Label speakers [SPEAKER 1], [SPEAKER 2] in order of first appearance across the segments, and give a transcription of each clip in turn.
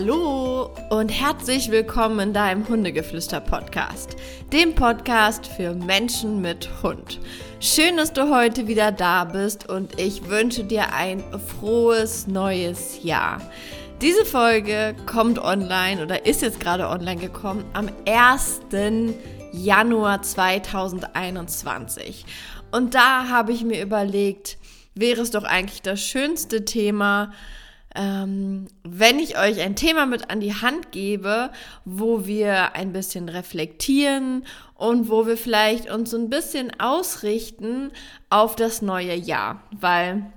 [SPEAKER 1] Hallo und herzlich willkommen in deinem Hundegeflüster-Podcast, dem Podcast für Menschen mit Hund. Schön, dass du heute wieder da bist und ich wünsche dir ein frohes neues Jahr. Diese Folge kommt online oder ist jetzt gerade online gekommen am 1. Januar 2021. Und da habe ich mir überlegt, wäre es doch eigentlich das schönste Thema, ähm, wenn ich euch ein Thema mit an die Hand gebe, wo wir ein bisschen reflektieren und wo wir vielleicht uns so ein bisschen ausrichten auf das neue Jahr, weil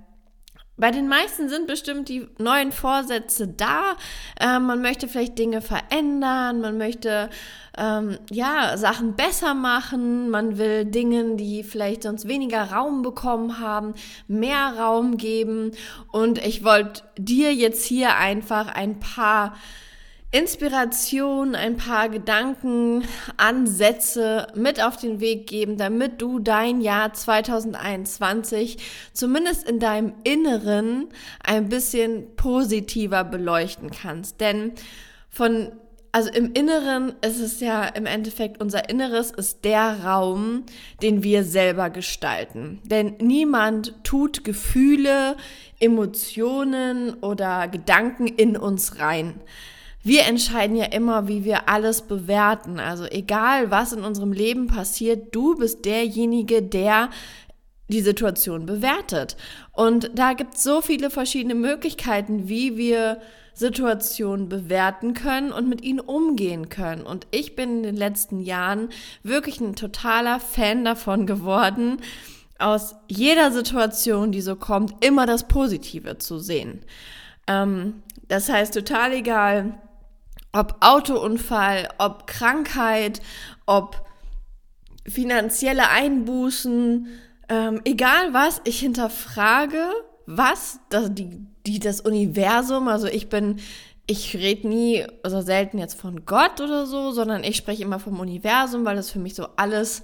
[SPEAKER 1] bei den meisten sind bestimmt die neuen Vorsätze da. Äh, man möchte vielleicht Dinge verändern, man möchte ähm, ja Sachen besser machen, man will Dingen, die vielleicht sonst weniger Raum bekommen haben, mehr Raum geben. Und ich wollte dir jetzt hier einfach ein paar Inspiration, ein paar Gedanken, Ansätze mit auf den Weg geben, damit du dein Jahr 2021 zumindest in deinem Inneren ein bisschen positiver beleuchten kannst. Denn von also im Inneren ist es ja im Endeffekt, unser Inneres ist der Raum, den wir selber gestalten. Denn niemand tut Gefühle, Emotionen oder Gedanken in uns rein wir entscheiden ja immer, wie wir alles bewerten. Also egal, was in unserem Leben passiert, du bist derjenige, der die Situation bewertet. Und da gibt es so viele verschiedene Möglichkeiten, wie wir Situationen bewerten können und mit ihnen umgehen können. Und ich bin in den letzten Jahren wirklich ein totaler Fan davon geworden, aus jeder Situation, die so kommt, immer das Positive zu sehen. Ähm, das heißt, total egal, ob Autounfall, ob Krankheit, ob finanzielle Einbußen, ähm, egal was, ich hinterfrage, was das, die, die, das Universum, also ich bin, ich rede nie, also selten jetzt von Gott oder so, sondern ich spreche immer vom Universum, weil das für mich so alles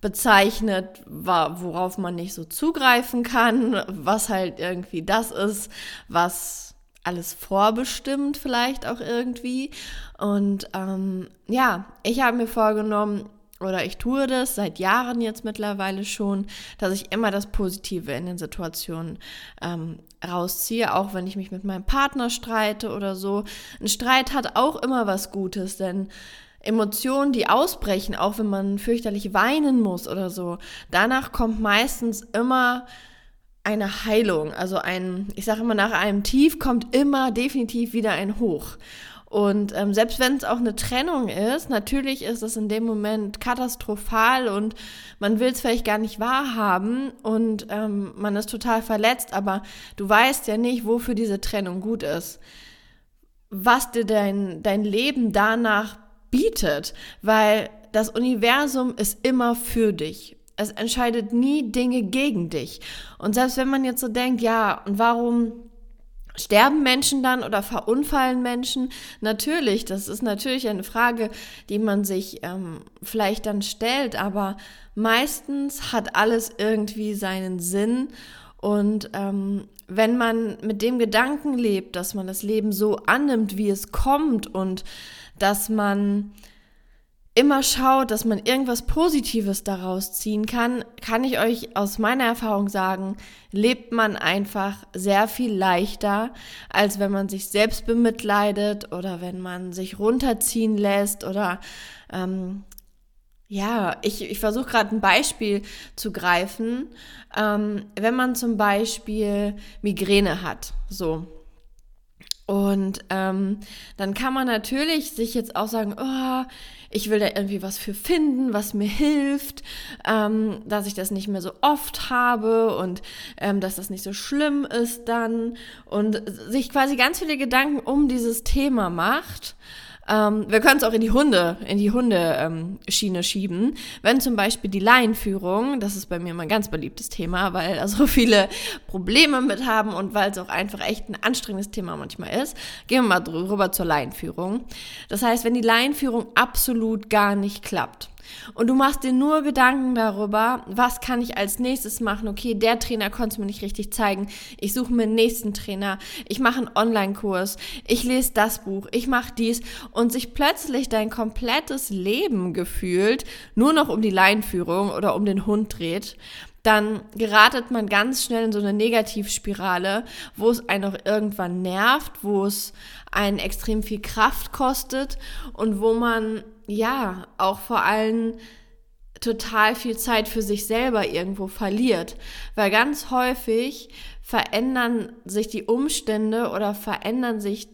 [SPEAKER 1] bezeichnet, worauf man nicht so zugreifen kann, was halt irgendwie das ist, was alles vorbestimmt vielleicht auch irgendwie. Und ähm, ja, ich habe mir vorgenommen, oder ich tue das seit Jahren jetzt mittlerweile schon, dass ich immer das Positive in den Situationen ähm, rausziehe, auch wenn ich mich mit meinem Partner streite oder so. Ein Streit hat auch immer was Gutes, denn Emotionen, die ausbrechen, auch wenn man fürchterlich weinen muss oder so, danach kommt meistens immer eine Heilung. Also ein, ich sage immer, nach einem Tief kommt immer definitiv wieder ein Hoch. Und ähm, selbst wenn es auch eine Trennung ist, natürlich ist es in dem Moment katastrophal und man will es vielleicht gar nicht wahrhaben und ähm, man ist total verletzt, aber du weißt ja nicht, wofür diese Trennung gut ist. Was dir dein, dein Leben danach bietet, weil das Universum ist immer für dich. Es entscheidet nie Dinge gegen dich. Und selbst wenn man jetzt so denkt, ja, und warum sterben Menschen dann oder verunfallen Menschen? Natürlich, das ist natürlich eine Frage, die man sich ähm, vielleicht dann stellt, aber meistens hat alles irgendwie seinen Sinn. Und ähm, wenn man mit dem Gedanken lebt, dass man das Leben so annimmt, wie es kommt und dass man immer schaut, dass man irgendwas Positives daraus ziehen kann, kann ich euch aus meiner Erfahrung sagen, lebt man einfach sehr viel leichter, als wenn man sich selbst bemitleidet oder wenn man sich runterziehen lässt oder ähm, ja, ich, ich versuche gerade ein Beispiel zu greifen. Ähm, wenn man zum Beispiel Migräne hat, so, und ähm, dann kann man natürlich sich jetzt auch sagen, oh, ich will da irgendwie was für finden, was mir hilft, ähm, dass ich das nicht mehr so oft habe und ähm, dass das nicht so schlimm ist dann und sich quasi ganz viele Gedanken um dieses Thema macht. Ähm, wir können es auch in die Hunde, in die Hundeschiene ähm, schieben. Wenn zum Beispiel die Laienführung, das ist bei mir immer ein ganz beliebtes Thema, weil da so viele Probleme mit haben und weil es auch einfach echt ein anstrengendes Thema manchmal ist, gehen wir mal drüber zur Laienführung. Das heißt, wenn die Laienführung absolut gar nicht klappt, und du machst dir nur Gedanken darüber, was kann ich als nächstes machen? Okay, der Trainer konnte es mir nicht richtig zeigen. Ich suche mir einen nächsten Trainer. Ich mache einen Online-Kurs. Ich lese das Buch. Ich mache dies. Und sich plötzlich dein komplettes Leben gefühlt nur noch um die Leinführung oder um den Hund dreht dann geratet man ganz schnell in so eine Negativspirale, wo es einen auch irgendwann nervt, wo es einen extrem viel Kraft kostet und wo man ja auch vor allem total viel Zeit für sich selber irgendwo verliert, weil ganz häufig verändern sich die Umstände oder verändern sich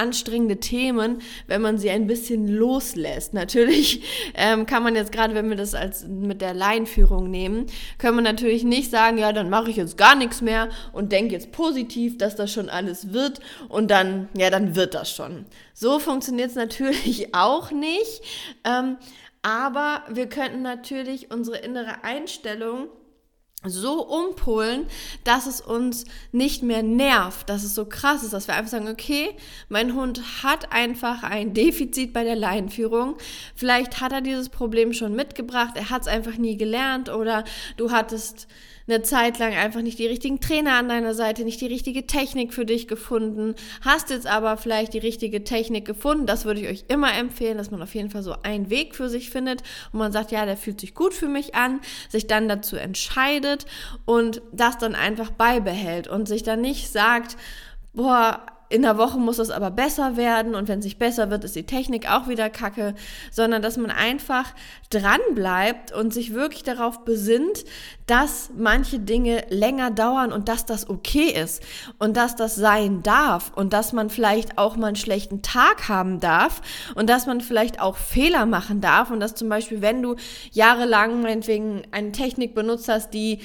[SPEAKER 1] anstrengende Themen, wenn man sie ein bisschen loslässt. Natürlich ähm, kann man jetzt gerade, wenn wir das als mit der Laienführung nehmen, können wir natürlich nicht sagen, ja, dann mache ich jetzt gar nichts mehr und denke jetzt positiv, dass das schon alles wird und dann, ja, dann wird das schon. So funktioniert es natürlich auch nicht. Ähm, aber wir könnten natürlich unsere innere Einstellung so umpolen, dass es uns nicht mehr nervt, dass es so krass ist, dass wir einfach sagen, okay, mein Hund hat einfach ein Defizit bei der Leinführung. Vielleicht hat er dieses Problem schon mitgebracht, er hat es einfach nie gelernt oder du hattest eine Zeit lang einfach nicht die richtigen Trainer an deiner Seite, nicht die richtige Technik für dich gefunden, hast jetzt aber vielleicht die richtige Technik gefunden. Das würde ich euch immer empfehlen, dass man auf jeden Fall so einen Weg für sich findet und man sagt, ja, der fühlt sich gut für mich an, sich dann dazu entscheidet und das dann einfach beibehält und sich dann nicht sagt, boah, in der Woche muss es aber besser werden und wenn es nicht besser wird, ist die Technik auch wieder kacke, sondern dass man einfach dran bleibt und sich wirklich darauf besinnt, dass manche Dinge länger dauern und dass das okay ist und dass das sein darf und dass man vielleicht auch mal einen schlechten Tag haben darf und dass man vielleicht auch Fehler machen darf und dass zum Beispiel, wenn du jahrelang meinetwegen eine Technik benutzt hast, die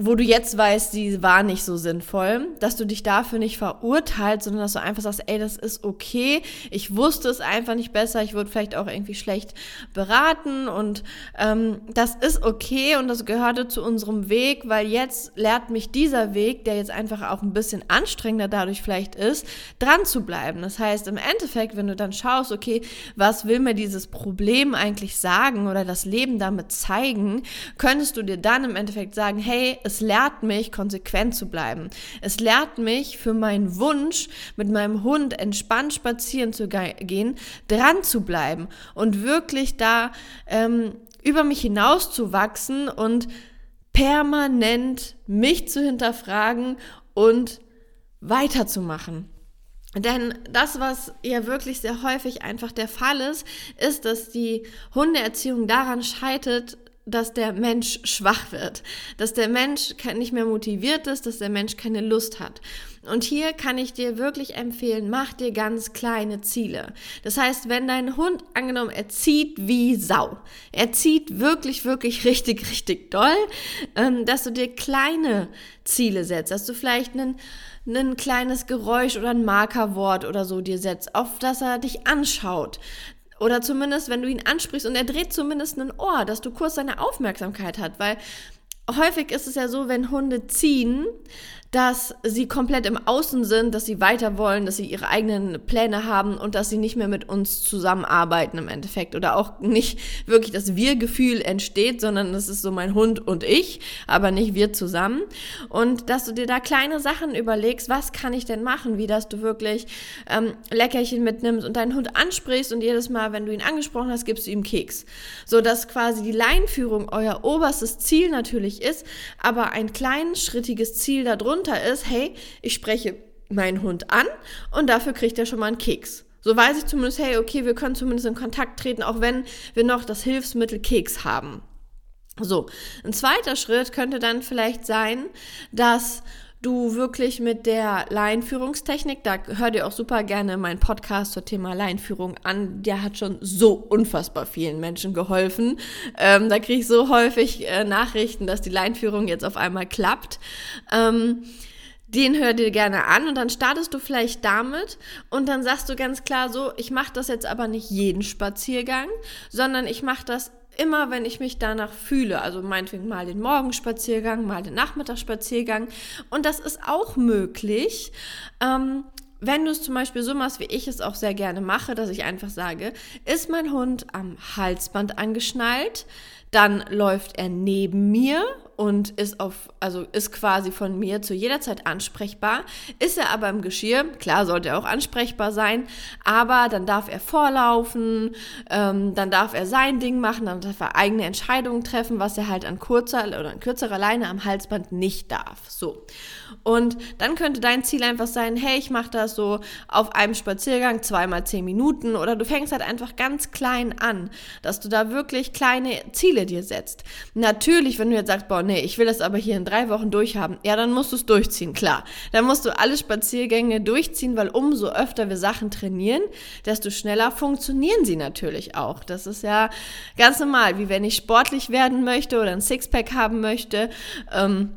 [SPEAKER 1] wo du jetzt weißt, sie war nicht so sinnvoll, dass du dich dafür nicht verurteilst, sondern dass du einfach sagst, ey, das ist okay, ich wusste es einfach nicht besser, ich wurde vielleicht auch irgendwie schlecht beraten. Und ähm, das ist okay und das gehörte zu unserem Weg, weil jetzt lehrt mich dieser Weg, der jetzt einfach auch ein bisschen anstrengender dadurch vielleicht ist, dran zu bleiben. Das heißt, im Endeffekt, wenn du dann schaust, okay, was will mir dieses Problem eigentlich sagen oder das Leben damit zeigen, könntest du dir dann im Endeffekt sagen, hey, es lehrt mich, konsequent zu bleiben. Es lehrt mich für meinen Wunsch, mit meinem Hund entspannt spazieren zu gehen, dran zu bleiben und wirklich da ähm, über mich hinaus zu wachsen und permanent mich zu hinterfragen und weiterzumachen. Denn das, was ja wirklich sehr häufig einfach der Fall ist, ist, dass die Hundeerziehung daran scheitert, dass der Mensch schwach wird, dass der Mensch nicht mehr motiviert ist, dass der Mensch keine Lust hat. Und hier kann ich dir wirklich empfehlen, mach dir ganz kleine Ziele. Das heißt, wenn dein Hund angenommen, er zieht wie Sau, er zieht wirklich, wirklich richtig, richtig doll, ähm, dass du dir kleine Ziele setzt, dass du vielleicht einen ein kleines Geräusch oder ein Markerwort oder so dir setzt, auf das er dich anschaut, oder zumindest, wenn du ihn ansprichst und er dreht zumindest ein Ohr, dass du kurz seine Aufmerksamkeit hat, weil häufig ist es ja so, wenn Hunde ziehen, dass sie komplett im Außen sind, dass sie weiter wollen, dass sie ihre eigenen Pläne haben und dass sie nicht mehr mit uns zusammenarbeiten im Endeffekt oder auch nicht wirklich das Wir-Gefühl entsteht, sondern es ist so mein Hund und ich, aber nicht wir zusammen. Und dass du dir da kleine Sachen überlegst, was kann ich denn machen, wie dass du wirklich ähm, Leckerchen mitnimmst und deinen Hund ansprichst und jedes Mal, wenn du ihn angesprochen hast, gibst du ihm Keks. So dass quasi die Leinführung euer oberstes Ziel natürlich ist, aber ein kleines, schrittiges Ziel darunter drunter ist, hey, ich spreche meinen Hund an und dafür kriegt er schon mal einen Keks. So weiß ich zumindest, hey, okay, wir können zumindest in Kontakt treten, auch wenn wir noch das Hilfsmittel Keks haben. So, ein zweiter Schritt könnte dann vielleicht sein, dass du wirklich mit der Laienführungstechnik, da hört ihr auch super gerne meinen Podcast zum Thema Laienführung an, der hat schon so unfassbar vielen Menschen geholfen. Ähm, da kriege ich so häufig äh, Nachrichten, dass die Laienführung jetzt auf einmal klappt. Ähm, den hör dir gerne an und dann startest du vielleicht damit und dann sagst du ganz klar so, ich mache das jetzt aber nicht jeden Spaziergang, sondern ich mache das immer, wenn ich mich danach fühle. Also meinetwegen mal den Morgenspaziergang, mal den Nachmittagsspaziergang. Und das ist auch möglich. Ähm, wenn du es zum Beispiel so machst, wie ich es auch sehr gerne mache, dass ich einfach sage, ist mein Hund am Halsband angeschnallt, dann läuft er neben mir und ist auf, also ist quasi von mir zu jeder Zeit ansprechbar. Ist er aber im Geschirr, klar sollte er auch ansprechbar sein, aber dann darf er vorlaufen, ähm, dann darf er sein Ding machen, dann darf er eigene Entscheidungen treffen, was er halt an kurzer oder an kürzerer Leine am Halsband nicht darf. So. Und dann könnte dein Ziel einfach sein, hey, ich mache das so auf einem Spaziergang zweimal zehn Minuten oder du fängst halt einfach ganz klein an, dass du da wirklich kleine Ziele dir setzt. Natürlich, wenn du jetzt sagst, boah, nee, ich will das aber hier in drei Wochen durchhaben, ja, dann musst du es durchziehen, klar. Dann musst du alle Spaziergänge durchziehen, weil umso öfter wir Sachen trainieren, desto schneller funktionieren sie natürlich auch. Das ist ja ganz normal, wie wenn ich sportlich werden möchte oder ein Sixpack haben möchte. Ähm,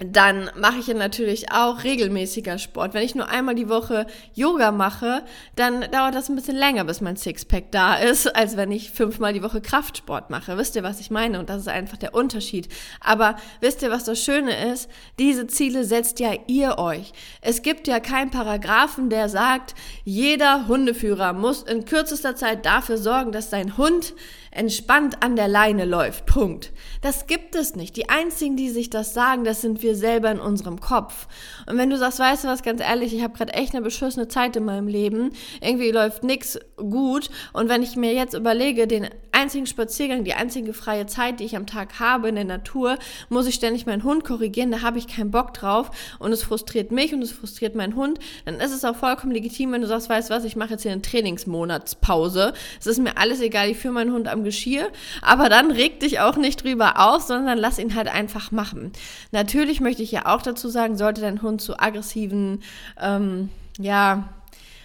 [SPEAKER 1] dann mache ich ja natürlich auch regelmäßiger Sport. Wenn ich nur einmal die Woche Yoga mache, dann dauert das ein bisschen länger, bis mein Sixpack da ist, als wenn ich fünfmal die Woche Kraftsport mache. Wisst ihr, was ich meine? Und das ist einfach der Unterschied. Aber wisst ihr, was das Schöne ist? Diese Ziele setzt ja ihr euch. Es gibt ja keinen Paragraphen, der sagt, jeder Hundeführer muss in kürzester Zeit dafür sorgen, dass sein Hund entspannt an der Leine läuft. Punkt. Das gibt es nicht. Die einzigen, die sich das sagen, das sind wir selber in unserem Kopf. Und wenn du sagst, weißt du was, ganz ehrlich, ich habe gerade echt eine beschissene Zeit in meinem Leben, irgendwie läuft nichts gut und wenn ich mir jetzt überlege, den einzigen Spaziergang, die einzige freie Zeit, die ich am Tag habe in der Natur, muss ich ständig meinen Hund korrigieren, da habe ich keinen Bock drauf und es frustriert mich und es frustriert meinen Hund, dann ist es auch vollkommen legitim, wenn du sagst, weißt du was, ich mache jetzt hier eine Trainingsmonatspause. Es ist mir alles egal, ich führe meinen Hund am Geschirr, aber dann reg dich auch nicht drüber auf, sondern lass ihn halt einfach machen. Natürlich möchte ich ja auch dazu sagen, sollte dein Hund zu aggressiven, ähm, ja,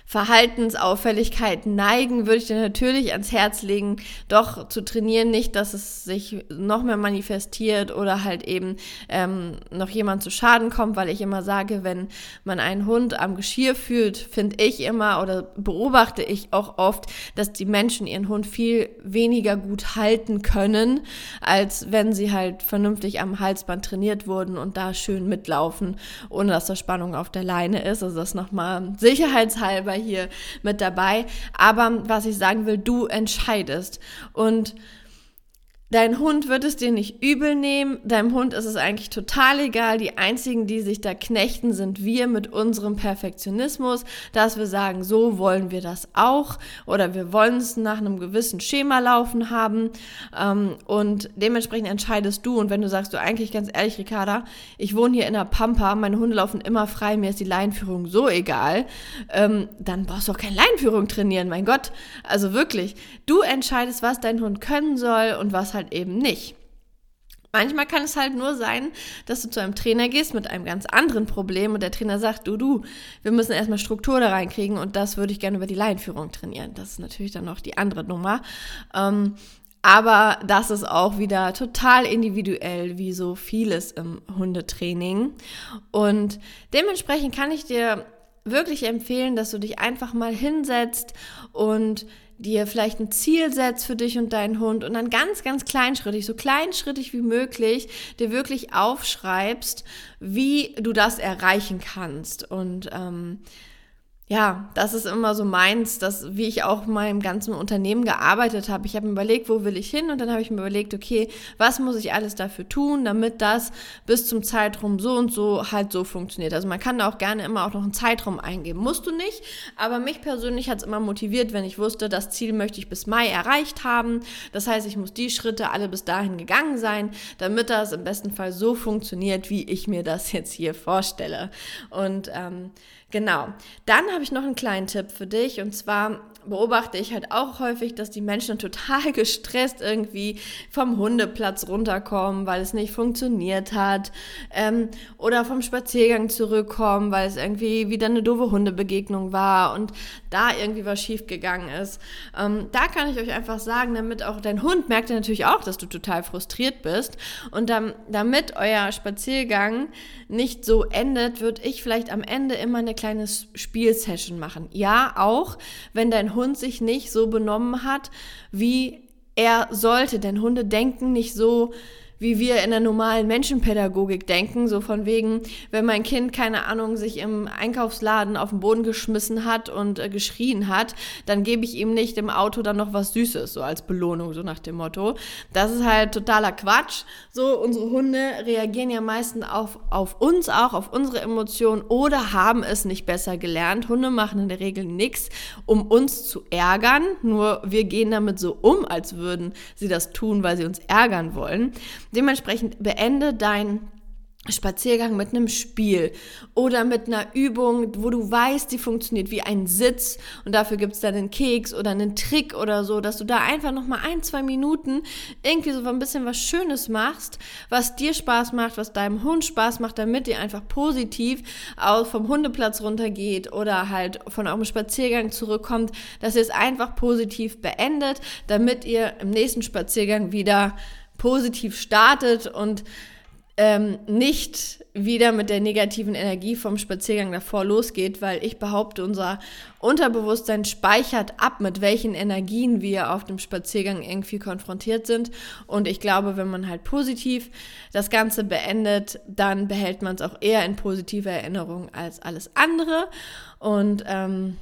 [SPEAKER 1] Verhaltensauffälligkeiten neigen, würde ich dir natürlich ans Herz legen, doch zu trainieren, nicht, dass es sich noch mehr manifestiert oder halt eben ähm, noch jemand zu Schaden kommt, weil ich immer sage, wenn man einen Hund am Geschirr fühlt, finde ich immer oder beobachte ich auch oft, dass die Menschen ihren Hund viel weniger gut halten können, als wenn sie halt vernünftig am Halsband trainiert wurden und da schön mitlaufen, ohne dass da Spannung auf der Leine ist. Also das nochmal sicherheitshalber hier mit dabei. Aber was ich sagen will, du entscheidest. Und Dein Hund wird es dir nicht übel nehmen. Deinem Hund ist es eigentlich total egal. Die einzigen, die sich da knechten, sind wir mit unserem Perfektionismus, dass wir sagen, so wollen wir das auch oder wir wollen es nach einem gewissen Schema laufen haben. Ähm, und dementsprechend entscheidest du. Und wenn du sagst, du eigentlich ganz ehrlich, Ricarda, ich wohne hier in der Pampa, meine Hunde laufen immer frei, mir ist die Leinführung so egal, ähm, dann brauchst du auch keine Leinführung trainieren, mein Gott. Also wirklich, du entscheidest, was dein Hund können soll und was halt eben nicht. Manchmal kann es halt nur sein, dass du zu einem Trainer gehst mit einem ganz anderen Problem und der Trainer sagt, du, du, wir müssen erstmal Struktur da reinkriegen und das würde ich gerne über die Laienführung trainieren. Das ist natürlich dann noch die andere Nummer. Ähm, aber das ist auch wieder total individuell, wie so vieles im Hundetraining. Und dementsprechend kann ich dir wirklich empfehlen, dass du dich einfach mal hinsetzt und dir vielleicht ein Ziel setzt für dich und deinen Hund und dann ganz, ganz kleinschrittig, so kleinschrittig wie möglich, dir wirklich aufschreibst, wie du das erreichen kannst. Und ähm, ja, das ist immer so meins, dass, wie ich auch in meinem ganzen Unternehmen gearbeitet habe. Ich habe mir überlegt, wo will ich hin? Und dann habe ich mir überlegt, okay, was muss ich alles dafür tun, damit das bis zum Zeitraum so und so halt so funktioniert. Also man kann da auch gerne immer auch noch einen Zeitraum eingeben. Musst du nicht, aber mich persönlich hat es immer motiviert, wenn ich wusste, das Ziel möchte ich bis Mai erreicht haben. Das heißt, ich muss die Schritte alle bis dahin gegangen sein, damit das im besten Fall so funktioniert, wie ich mir das jetzt hier vorstelle. Und ähm, Genau. Dann habe ich noch einen kleinen Tipp für dich und zwar beobachte ich halt auch häufig, dass die Menschen total gestresst irgendwie vom Hundeplatz runterkommen, weil es nicht funktioniert hat ähm, oder vom Spaziergang zurückkommen, weil es irgendwie wieder eine doofe Hundebegegnung war und da irgendwie was schief gegangen ist. Ähm, da kann ich euch einfach sagen, damit auch dein Hund merkt ja natürlich auch, dass du total frustriert bist und dann, damit euer Spaziergang nicht so endet, würde ich vielleicht am Ende immer eine kleine Spielsession machen. Ja, auch wenn dein Hund sich nicht so benommen hat, wie er sollte. Denn Hunde denken nicht so, wie wir in der normalen Menschenpädagogik denken, so von wegen, wenn mein Kind, keine Ahnung, sich im Einkaufsladen auf den Boden geschmissen hat und äh, geschrien hat, dann gebe ich ihm nicht im Auto dann noch was Süßes, so als Belohnung, so nach dem Motto. Das ist halt totaler Quatsch. So, unsere Hunde reagieren ja meistens auf, auf uns auch, auf unsere Emotionen oder haben es nicht besser gelernt. Hunde machen in der Regel nichts, um uns zu ärgern, nur wir gehen damit so um, als würden sie das tun, weil sie uns ärgern wollen. Dementsprechend beende dein Spaziergang mit einem Spiel oder mit einer Übung, wo du weißt, die funktioniert wie ein Sitz und dafür gibt es dann einen Keks oder einen Trick oder so, dass du da einfach nochmal ein, zwei Minuten irgendwie so ein bisschen was Schönes machst, was dir Spaß macht, was deinem Hund Spaß macht, damit ihr einfach positiv auch vom Hundeplatz runtergeht oder halt von eurem Spaziergang zurückkommt, dass ihr es einfach positiv beendet, damit ihr im nächsten Spaziergang wieder positiv startet und ähm, nicht wieder mit der negativen Energie vom Spaziergang davor losgeht, weil ich behaupte, unser Unterbewusstsein speichert ab, mit welchen Energien wir auf dem Spaziergang irgendwie konfrontiert sind. Und ich glaube, wenn man halt positiv das Ganze beendet, dann behält man es auch eher in positiver Erinnerung als alles andere. Und ähm,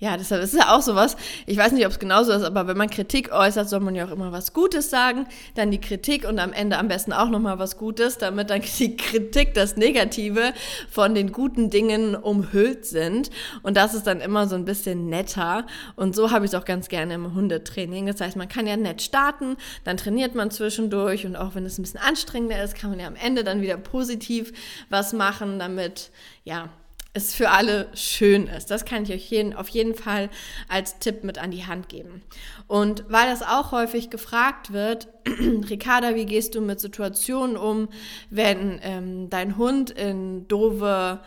[SPEAKER 1] ja, deshalb ist ja auch sowas. Ich weiß nicht, ob es genauso ist, aber wenn man Kritik äußert, soll man ja auch immer was Gutes sagen. Dann die Kritik und am Ende am besten auch nochmal was Gutes, damit dann die Kritik, das Negative von den guten Dingen umhüllt sind. Und das ist dann immer so ein bisschen netter. Und so habe ich es auch ganz gerne im Hundetraining. Das heißt, man kann ja nett starten, dann trainiert man zwischendurch und auch wenn es ein bisschen anstrengender ist, kann man ja am Ende dann wieder positiv was machen, damit, ja, es für alle schön ist. Das kann ich euch jeden, auf jeden Fall als Tipp mit an die Hand geben. Und weil das auch häufig gefragt wird, Ricarda, wie gehst du mit Situationen um, wenn ähm, dein Hund in doofe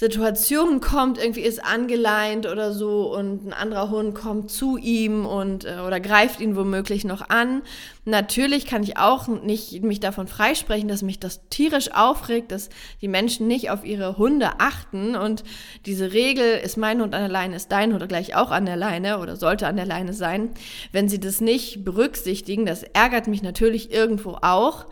[SPEAKER 1] Situation kommt, irgendwie ist angeleint oder so und ein anderer Hund kommt zu ihm und äh, oder greift ihn womöglich noch an. Natürlich kann ich auch nicht mich davon freisprechen, dass mich das tierisch aufregt, dass die Menschen nicht auf ihre Hunde achten und diese Regel ist mein Hund an der Leine, ist dein Hund gleich auch an der Leine oder sollte an der Leine sein. Wenn sie das nicht berücksichtigen, das ärgert mich natürlich irgendwo auch.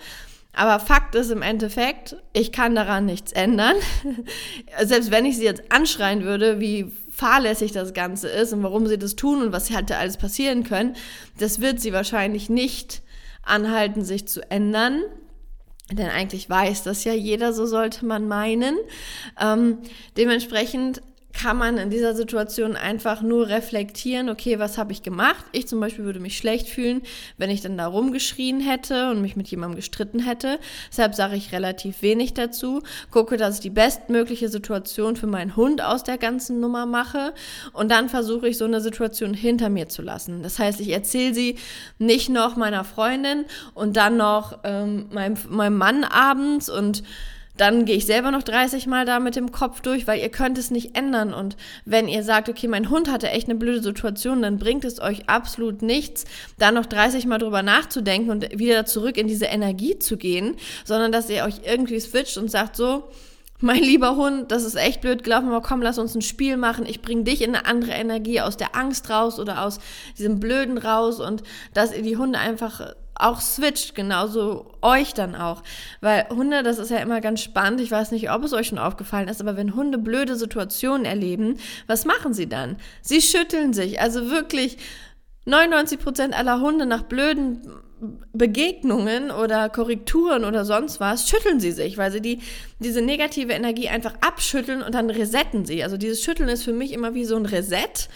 [SPEAKER 1] Aber Fakt ist im Endeffekt, ich kann daran nichts ändern. Selbst wenn ich sie jetzt anschreien würde, wie fahrlässig das Ganze ist und warum sie das tun und was hätte alles passieren können, das wird sie wahrscheinlich nicht anhalten, sich zu ändern. Denn eigentlich weiß das ja jeder, so sollte man meinen. Ähm, dementsprechend kann man in dieser Situation einfach nur reflektieren, okay, was habe ich gemacht? Ich zum Beispiel würde mich schlecht fühlen, wenn ich dann da rumgeschrien hätte und mich mit jemandem gestritten hätte. Deshalb sage ich relativ wenig dazu. Gucke, dass ich die bestmögliche Situation für meinen Hund aus der ganzen Nummer mache und dann versuche ich so eine Situation hinter mir zu lassen. Das heißt, ich erzähle sie nicht noch meiner Freundin und dann noch ähm, meinem, meinem Mann abends und dann gehe ich selber noch 30 Mal da mit dem Kopf durch, weil ihr könnt es nicht ändern. Und wenn ihr sagt, okay, mein Hund hatte echt eine blöde Situation, dann bringt es euch absolut nichts, da noch 30 Mal drüber nachzudenken und wieder zurück in diese Energie zu gehen, sondern dass ihr euch irgendwie switcht und sagt so, mein lieber Hund, das ist echt blöd gelaufen, aber komm, lass uns ein Spiel machen. Ich bring dich in eine andere Energie aus der Angst raus oder aus diesem Blöden raus und dass ihr die Hunde einfach auch switcht, genauso euch dann auch. Weil Hunde, das ist ja immer ganz spannend. Ich weiß nicht, ob es euch schon aufgefallen ist, aber wenn Hunde blöde Situationen erleben, was machen sie dann? Sie schütteln sich. Also wirklich 99 Prozent aller Hunde nach blöden Begegnungen oder Korrekturen oder sonst was, schütteln sie sich, weil sie die, diese negative Energie einfach abschütteln und dann resetten sie. Also dieses Schütteln ist für mich immer wie so ein Reset.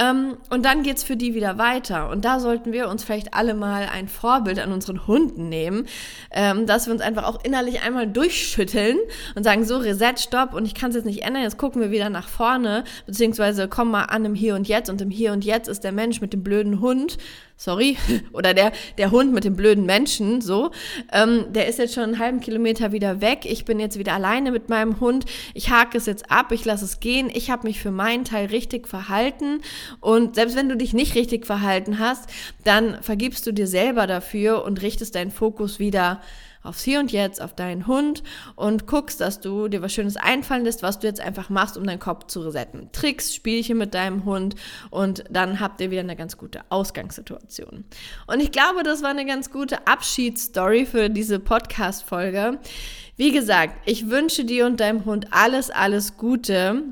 [SPEAKER 1] Ähm, und dann geht's für die wieder weiter. Und da sollten wir uns vielleicht alle mal ein Vorbild an unseren Hunden nehmen, ähm, dass wir uns einfach auch innerlich einmal durchschütteln und sagen, so, Reset, Stopp. Und ich kann es jetzt nicht ändern, jetzt gucken wir wieder nach vorne, beziehungsweise komm mal an im Hier und Jetzt. Und im Hier und Jetzt ist der Mensch mit dem blöden Hund sorry, oder der, der Hund mit dem blöden Menschen, so, ähm, der ist jetzt schon einen halben Kilometer wieder weg. Ich bin jetzt wieder alleine mit meinem Hund. Ich hake es jetzt ab, ich lasse es gehen. Ich habe mich für meinen Teil richtig verhalten Und selbst wenn du dich nicht richtig verhalten hast, dann vergibst du dir selber dafür und richtest deinen Fokus wieder aufs Hier und Jetzt, auf deinen Hund und guckst, dass du dir was Schönes einfallen lässt, was du jetzt einfach machst, um deinen Kopf zu resetten. Tricks, Spielchen mit deinem Hund und dann habt ihr wieder eine ganz gute Ausgangssituation. Und ich glaube, das war eine ganz gute Abschiedsstory für diese Podcast-Folge. Wie gesagt, ich wünsche dir und deinem Hund alles, alles Gute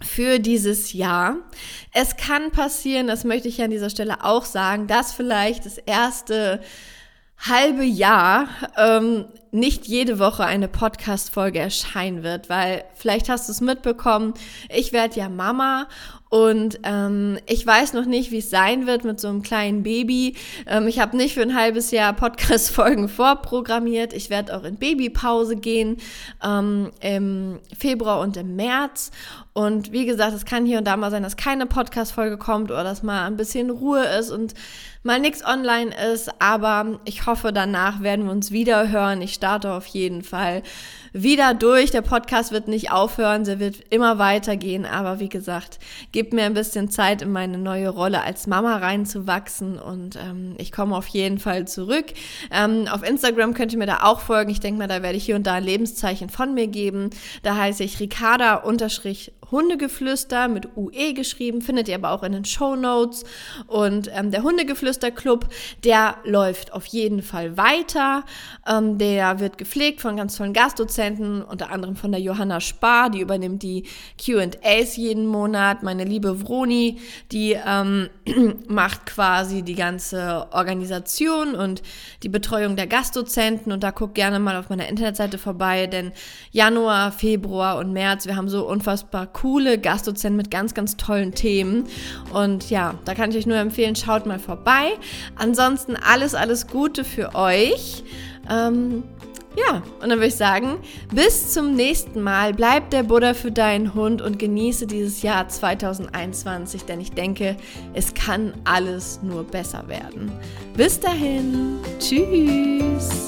[SPEAKER 1] für dieses Jahr. Es kann passieren, das möchte ich an dieser Stelle auch sagen, dass vielleicht das erste halbe Jahr ähm, nicht jede Woche eine Podcast-Folge erscheinen wird, weil vielleicht hast du es mitbekommen, ich werde ja Mama und ähm, ich weiß noch nicht, wie es sein wird mit so einem kleinen Baby. Ähm, ich habe nicht für ein halbes Jahr Podcast-Folgen vorprogrammiert. Ich werde auch in Babypause gehen ähm, im Februar und im März. Und wie gesagt, es kann hier und da mal sein, dass keine Podcast-Folge kommt oder dass mal ein bisschen Ruhe ist und mal nichts online ist. Aber ich hoffe, danach werden wir uns wieder hören. Ich starte auf jeden Fall wieder durch. Der Podcast wird nicht aufhören, der wird immer weitergehen. Aber wie gesagt, gebt mir ein bisschen Zeit, in meine neue Rolle als Mama reinzuwachsen. Und ähm, ich komme auf jeden Fall zurück. Ähm, auf Instagram könnt ihr mir da auch folgen. Ich denke mal, da werde ich hier und da ein Lebenszeichen von mir geben. Da heiße ich Ricarda unterstrich Hundegeflüster mit UE geschrieben, findet ihr aber auch in den Show Notes. Und ähm, der Hundegeflüster-Club, der läuft auf jeden Fall weiter. Ähm, der wird gepflegt von ganz tollen Gastdozenten, unter anderem von der Johanna Spar, die übernimmt die QAs jeden Monat. Meine liebe Vroni, die ähm, macht quasi die ganze Organisation und die Betreuung der Gastdozenten. Und da guckt gerne mal auf meiner Internetseite vorbei, denn Januar, Februar und März, wir haben so unfassbar coole Gastdozenten mit ganz, ganz tollen Themen. Und ja, da kann ich euch nur empfehlen, schaut mal vorbei. Ansonsten alles, alles Gute für euch. Ähm, ja, und dann würde ich sagen, bis zum nächsten Mal. Bleib der Buddha für deinen Hund und genieße dieses Jahr 2021, denn ich denke, es kann alles nur besser werden. Bis dahin, tschüss.